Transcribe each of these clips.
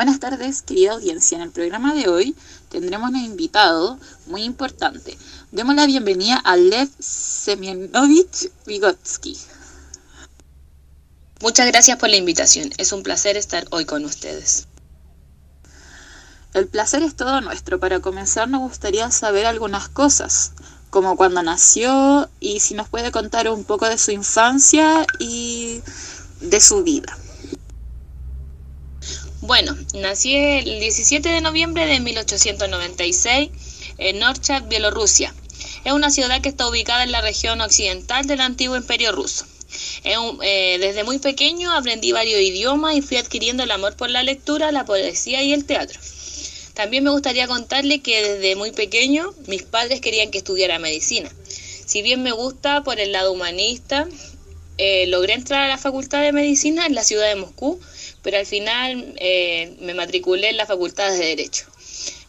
Buenas tardes, querida audiencia. En el programa de hoy tendremos un invitado muy importante. Demos la bienvenida a Lev Semyonovich Vygotsky. Muchas gracias por la invitación. Es un placer estar hoy con ustedes. El placer es todo nuestro. Para comenzar nos gustaría saber algunas cosas, como cuándo nació y si nos puede contar un poco de su infancia y de su vida. Bueno, nací el 17 de noviembre de 1896 en Norchak, Bielorrusia. Es una ciudad que está ubicada en la región occidental del antiguo imperio ruso. Eh, desde muy pequeño aprendí varios idiomas y fui adquiriendo el amor por la lectura, la poesía y el teatro. También me gustaría contarle que desde muy pequeño mis padres querían que estudiara medicina. Si bien me gusta por el lado humanista, eh, logré entrar a la Facultad de Medicina en la ciudad de Moscú pero al final eh, me matriculé en la Facultad de Derecho.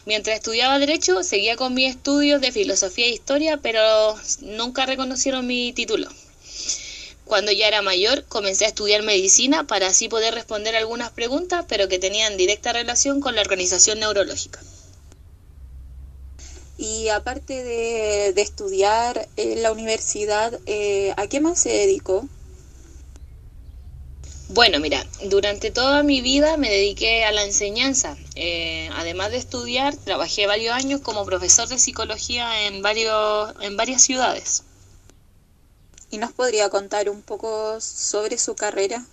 Mientras estudiaba Derecho, seguía con mis estudios de Filosofía e Historia, pero nunca reconocieron mi título. Cuando ya era mayor, comencé a estudiar medicina para así poder responder algunas preguntas, pero que tenían directa relación con la organización neurológica. Y aparte de, estudiar en la universidad, eh, ¿a qué más se dedicó? Bueno, mira, durante toda mi vida me dediqué a la enseñanza. Eh, además de estudiar, trabajé varios años como profesor de psicología en, varios, en varias ciudades. ¿Y nos podría contar un poco sobre su carrera?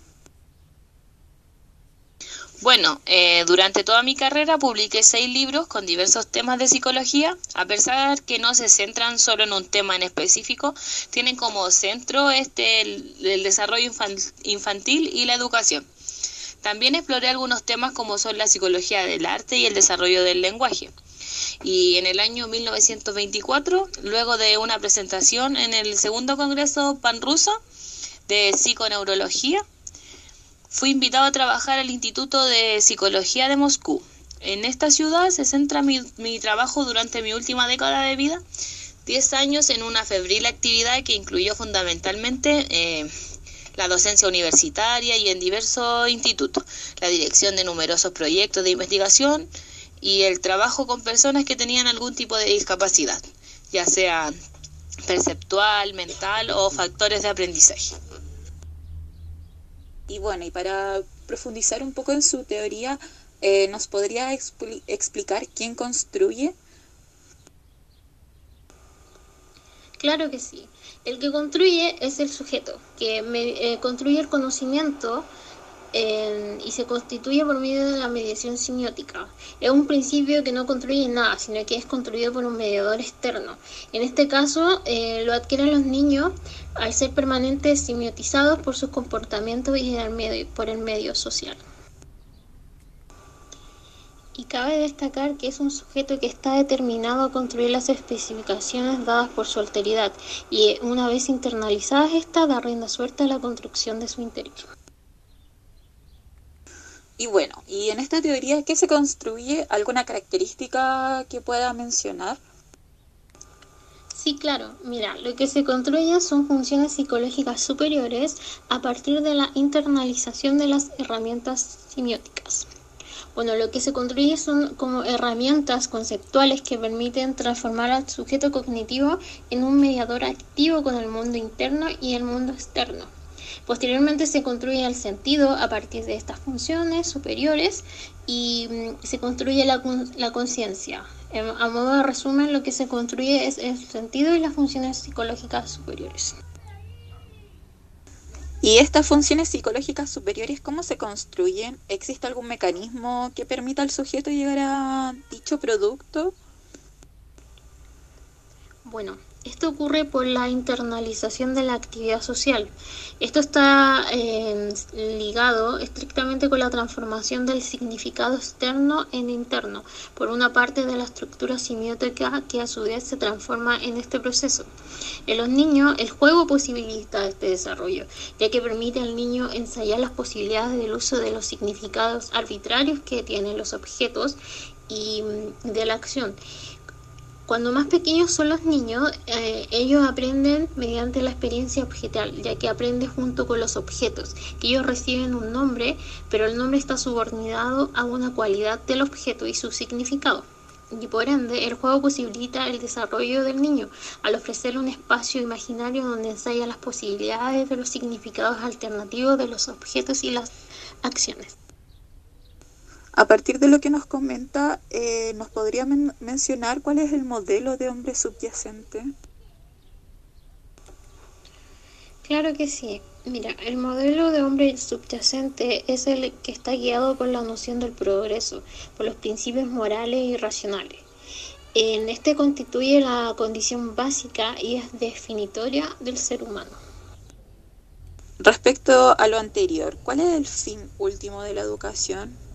Bueno, eh, durante toda mi carrera publiqué seis libros con diversos temas de psicología, a pesar que no se centran solo en un tema en específico, tienen como centro este el, desarrollo infantil y la educación. También exploré algunos temas como son la psicología del arte y el desarrollo del lenguaje. Y en el año 1924, luego de una presentación en el segundo Congreso Panruso de Psiconeurología, Fui invitado a trabajar al Instituto de Psicología de Moscú. En esta ciudad se centra mi, trabajo durante mi última década de vida, 10 años en una febril actividad que incluyó fundamentalmente eh, la docencia universitaria y en diversos institutos, la dirección de numerosos proyectos de investigación y el trabajo con personas que tenían algún tipo de discapacidad, ya sea perceptual, mental o factores de aprendizaje. Y bueno, y para profundizar un poco en su teoría, eh, ¿nos podría explicar quién construye? Claro que sí. El que construye es el sujeto, que me, eh, construye el conocimiento y se constituye por medio de la mediación semiótica. Es un principio que no construye nada, sino que es construido por un mediador externo. En este caso, eh, lo adquieren los niños al ser permanentemente semiotizados por sus comportamientos y por el medio social. Y cabe destacar que es un sujeto que está determinado a construir las especificaciones dadas por su alteridad y una vez internalizadas esta da rienda suelta a la construcción de su interior. Y bueno, y en esta teoría, ¿qué se construye? ¿Alguna característica que pueda mencionar? Sí, claro. Mira, lo que se construye son funciones psicológicas superiores a partir de la internalización de las herramientas semióticas. Bueno, lo que se construye son como herramientas conceptuales que permiten transformar al sujeto cognitivo en un mediador activo con el mundo interno y el mundo externo. Posteriormente se construye el sentido a partir de estas funciones superiores y mm, se construye la, la conciencia. A modo de resumen, lo que se construye es el sentido y las funciones psicológicas superiores. ¿Y estas funciones psicológicas superiores cómo se construyen? ¿Existe algún mecanismo que permita al sujeto llegar a dicho producto? Bueno, esto ocurre por la internalización de la actividad social. Esto está eh, ligado estrictamente con la transformación del significado externo en interno, por una parte de la estructura simiótica que a su vez se transforma en este proceso. En los niños, el juego posibilita este desarrollo, ya que permite al niño ensayar las posibilidades del uso de los significados arbitrarios que tienen los objetos y mm, de la acción Cuando más pequeños son los niños, eh, ellos aprenden mediante la experiencia objetal, ya que aprenden junto con los objetos, que ellos reciben un nombre, pero el nombre está subordinado a una cualidad del objeto y su significado. Y por ende, el juego posibilita el desarrollo del niño al ofrecerle un espacio imaginario donde ensaya las posibilidades de los significados alternativos de los objetos y las acciones. A partir de lo que nos comenta, eh, ¿nos podría mencionar cuál es el modelo de hombre subyacente? Claro que sí. Mira, el modelo de hombre subyacente es el que está guiado por la noción del progreso, por los principios morales y racionales. En este constituye la condición básica y es definitoria del ser humano. Respecto a lo anterior, ¿cuál es el fin último de la educación?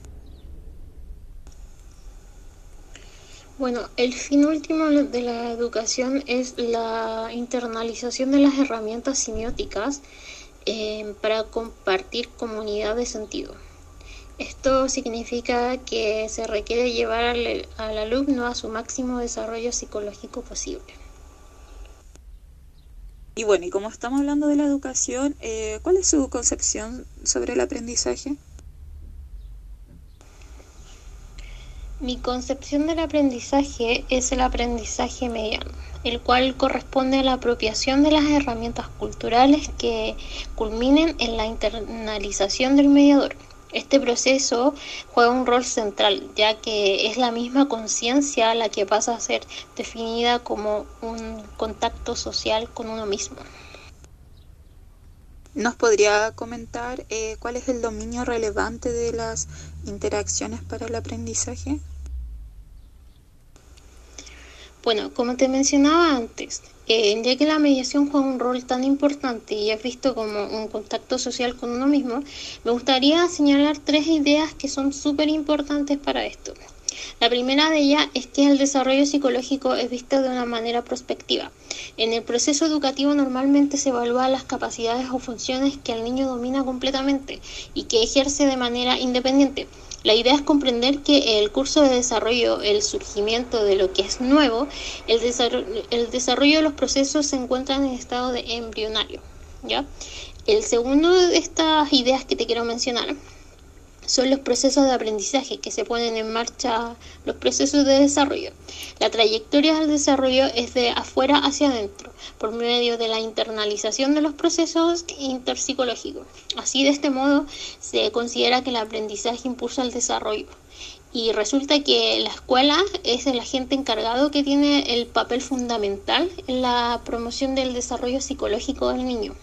Bueno, el fin último de la educación es la internalización de las herramientas semióticas eh, para compartir comunidad de sentido. Esto significa que se requiere llevar al, alumno a su máximo desarrollo psicológico posible. Y bueno, y como estamos hablando de la educación, eh, ¿cuál es su concepción sobre el aprendizaje? Mi concepción del aprendizaje es el aprendizaje mediano, el cual corresponde a la apropiación de las herramientas culturales que culminen en la internalización del mediador. Este proceso juega un rol central, ya que es la misma conciencia la que pasa a ser definida como un contacto social con uno mismo. ¿Nos podría comentar eh, cuál es el dominio relevante de las interacciones para el aprendizaje? Bueno, como te mencionaba antes, eh, ya que la mediación juega un rol tan importante y es visto como un contacto social con uno mismo, me gustaría señalar tres ideas que son súper importantes para esto. La primera de ellas es que el desarrollo psicológico es visto de una manera prospectiva. En el proceso educativo normalmente se evalúan las capacidades o funciones que el niño domina completamente y que ejerce de manera independiente. La idea es comprender que el curso de desarrollo, el surgimiento de lo que es nuevo, el desarrollo, el desarrollo de los procesos se encuentran en estado de embrionario. ¿ya? El segundo de estas ideas que te quiero mencionar son los procesos de aprendizaje que se ponen en marcha, los procesos de desarrollo. La trayectoria del desarrollo es de afuera hacia adentro, por medio de la internalización de los procesos interpsicológicos. Así, de este modo, se considera que el aprendizaje impulsa el desarrollo. Y resulta que la escuela es el agente encargado que tiene el papel fundamental en la promoción del desarrollo psicológico del niño.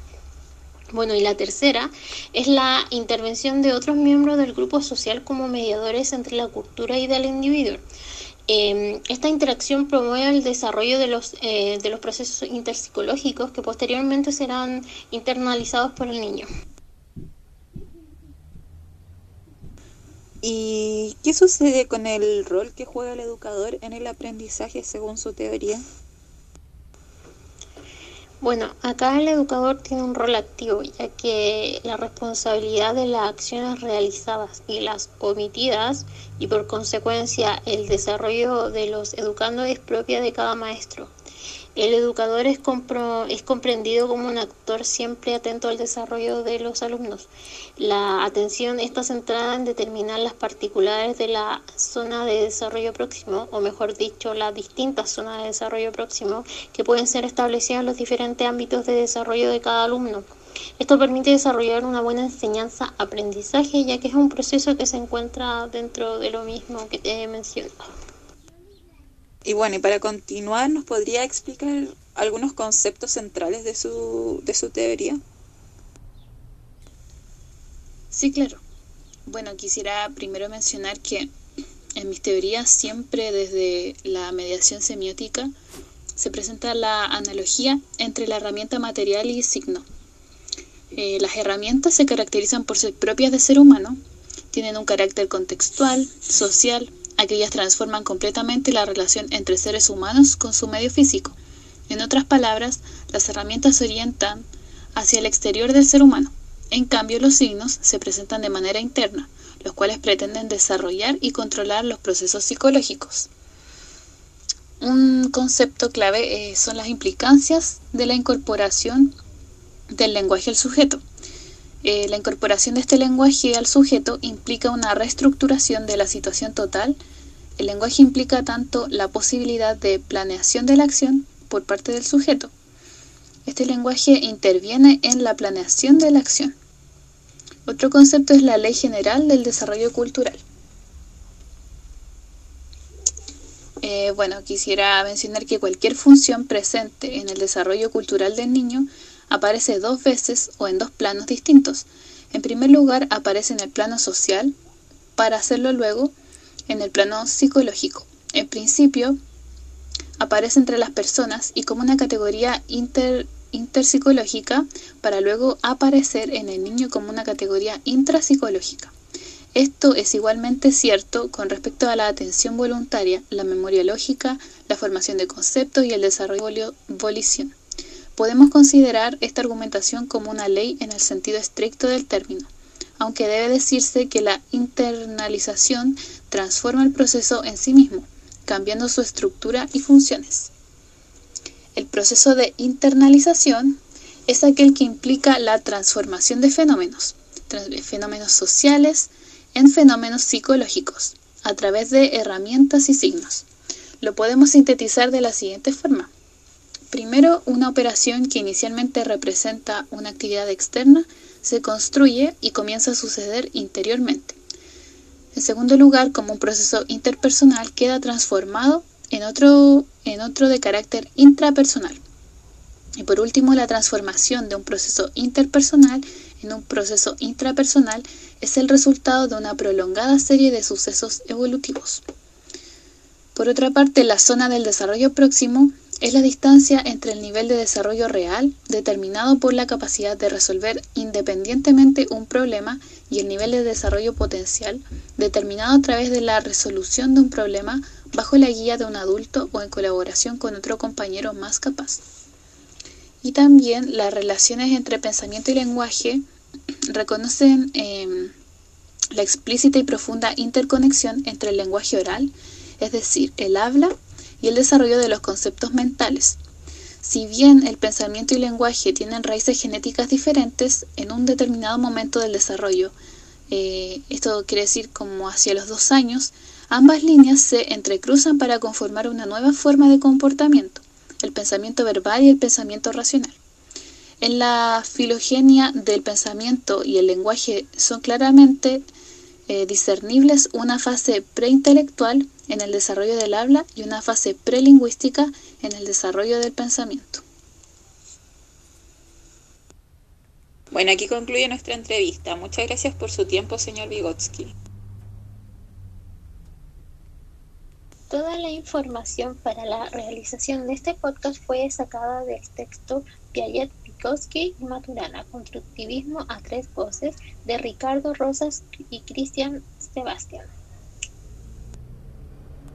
Bueno, y la tercera es la intervención de otros miembros del grupo social como mediadores entre la cultura y del individuo. Em, esta interacción promueve el desarrollo de los, eh, de los procesos interpsicológicos que posteriormente serán internalizados por el niño. ¿Y qué sucede con el rol que juega el educador en el aprendizaje según su teoría? Bueno, acá el educador tiene un rol activo, ya que la responsabilidad de las acciones realizadas y las omitidas, y por consecuencia el desarrollo de los educandos es propia de cada maestro. El educador es, es comprendido como un actor siempre atento al desarrollo de los alumnos. La atención está centrada en determinar las particulares de la zona de desarrollo próximo, o mejor dicho, las distintas zonas de desarrollo próximo que pueden ser establecidas en los diferentes ámbitos de desarrollo de cada alumno. Esto permite desarrollar una buena enseñanza-aprendizaje, ya que es un proceso que se encuentra dentro de lo mismo que te he mencionado. Y bueno, y para continuar, ¿nos podría explicar algunos conceptos centrales de su, de su teoría? Sí, claro. Bueno, quisiera primero mencionar que en mis teorías siempre desde la mediación semiótica se presenta la analogía entre la herramienta material y signo. Eh, las herramientas se caracterizan por ser propias de ser humano, tienen un carácter contextual, social, Aquellas transforman completamente la relación entre seres humanos con su medio físico. En otras palabras, las herramientas se orientan hacia el exterior del ser humano. En cambio, los signos se presentan de manera interna, los cuales pretenden desarrollar y controlar los procesos psicológicos. un concepto clave eh, son las implicancias de la incorporación del lenguaje al sujeto. Eh, la incorporación de este lenguaje al sujeto implica una reestructuración de la situación total. El lenguaje implica tanto la posibilidad de planeación de la acción por parte del sujeto. Este lenguaje interviene en la planeación de la acción. Otro concepto es la ley general del desarrollo cultural. Eh, bueno, quisiera mencionar que cualquier función presente en el desarrollo cultural del niño aparece dos veces o en dos planos distintos. En primer lugar, aparece en el plano social, para hacerlo luego en el plano psicológico. En principio, aparece entre las personas y como una categoría inter, interpsicológica, para luego aparecer en el niño como una categoría intrapsicológica. Esto es igualmente cierto con respecto a la atención voluntaria, la memoria lógica, la formación de conceptos y el desarrollo volición. Podemos considerar esta argumentación como una ley en el sentido estricto del término, aunque debe decirse que la internalización transforma el proceso en sí mismo, cambiando su estructura y funciones. El proceso de internalización es aquel que implica la transformación de fenómenos, fenómenos sociales, en fenómenos psicológicos a través de herramientas y signos. Lo podemos sintetizar de la siguiente forma. Primero, una operación que inicialmente representa una actividad externa se construye y comienza a suceder interiormente. En segundo lugar, como un proceso interpersonal queda transformado en otro, de carácter intrapersonal. Y por último, la transformación de un proceso interpersonal en un proceso intrapersonal es el resultado de una prolongada serie de sucesos evolutivos. Por otra parte, la zona del desarrollo próximo es la distancia entre el nivel de desarrollo real, determinado por la capacidad de resolver independientemente un problema, y el nivel de desarrollo potencial, determinado a través de la resolución de un problema bajo la guía de un adulto o en colaboración con otro compañero más capaz. Y también las relaciones entre pensamiento y lenguaje reconocen em, la explícita y profunda interconexión entre el lenguaje oral, es decir, el habla, y el desarrollo de los conceptos mentales. Si bien el pensamiento y el lenguaje tienen raíces genéticas diferentes, en un determinado momento del desarrollo, eh, esto quiere decir como hacia los dos años, ambas líneas se entrecruzan para conformar una nueva forma de comportamiento el pensamiento verbal y el pensamiento racional. En la filogenia del pensamiento y el lenguaje son claramente eh, discernibles una fase preintelectual en el desarrollo del habla y una fase prelingüística en el desarrollo del pensamiento. Bueno, aquí concluye nuestra entrevista. Muchas gracias por su tiempo, señor Vygotsky. Toda la información para la realización de este podcast fue sacada del texto Piaget, Vygotsky y Maturana, Constructivismo a tres voces, de Ricardo Rosas y Cristian Sebastián.